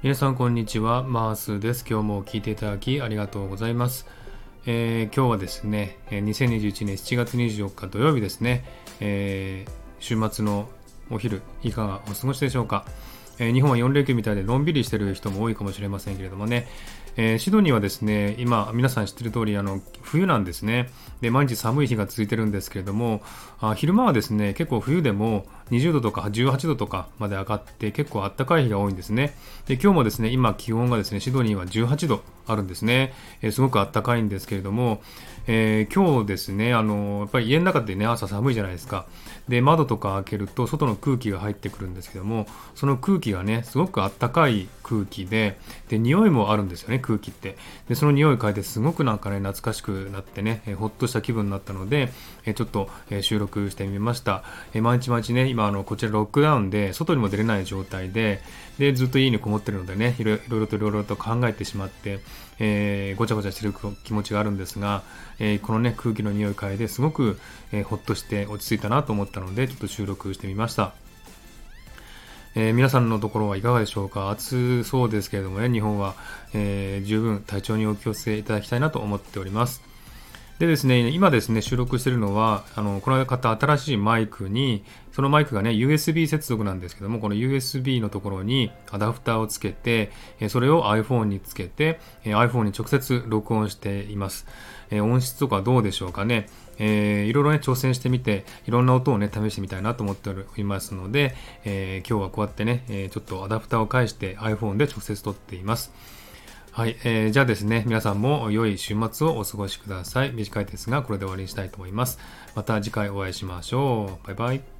皆さんこんにちは、マースです。今日も聞いていただきありがとうございます。えー、今日はですね、2021年7月24日土曜日ですね、えー、週末のお昼、いかがお過ごしでしょうか。え、日本は4連休みたいでのんびりしてる人も多いかもしれませんけれどもね、え、シドニーはですね、今、皆さん知ってる通り、あの、冬なんですね。で、毎日寒い日が続いてるんですけれども、あ昼間はですね、結構冬でも20度とか18度とかまで上がって結構暖かい日が多いんですね。で、今日もですね、今気温がですね、シドニーは18度あるんですね。えー、すごく暖かいんですけれども、えー、今日ですね、あの、やっぱり家の中でね、朝寒いじゃないですか。で、窓とか開けると外の空気が入ってくるんですけども、その空気がね、すごく暖かい空気で、で、匂いもあるんですよね、空気って。で、その匂い嗅いですごくなんかね、懐かしくなってね、えほっとした気分になったので、えちょっと、え収録してみました。え毎日毎日ね、今、あの、こちらロックダウンで、外にも出れない状態で、で、ずっと家にこもってるのでね、いろいろといろいろと考えてしまって、えー、ごちゃごちゃしてる気持ちがあるんですが、えー、このね、空気の匂い嗅いですごく、えー、ほっとして落ち着いたなと思ったので、ちょっと収録してみました。えー、皆さんのところはいかがでしょうか？暑そうですけれどもね、日本は、えー、十分体調にお気をつけいただきたいなと思っております。でですね、今ですね、収録してるのは、あの、この方、新しいマイクに、そのマイクがね、USB 接続なんですけども、この USB のところにアダプターをつけて、それを iPhone につけて、iPhone に直接録音しています。音質とかどうでしょうかね。えー、いろいろね、挑戦してみて、いろんな音をね、試してみたいなと思っておりますので、えー、今日はこうやってね、えちょっとアダプターを介して iPhone で直接撮っています。はい、えー、じゃあですね、皆さんも良い週末をお過ごしください。短いですが、これで終わりにしたいと思います。また次回お会いしましょう。バイバイ。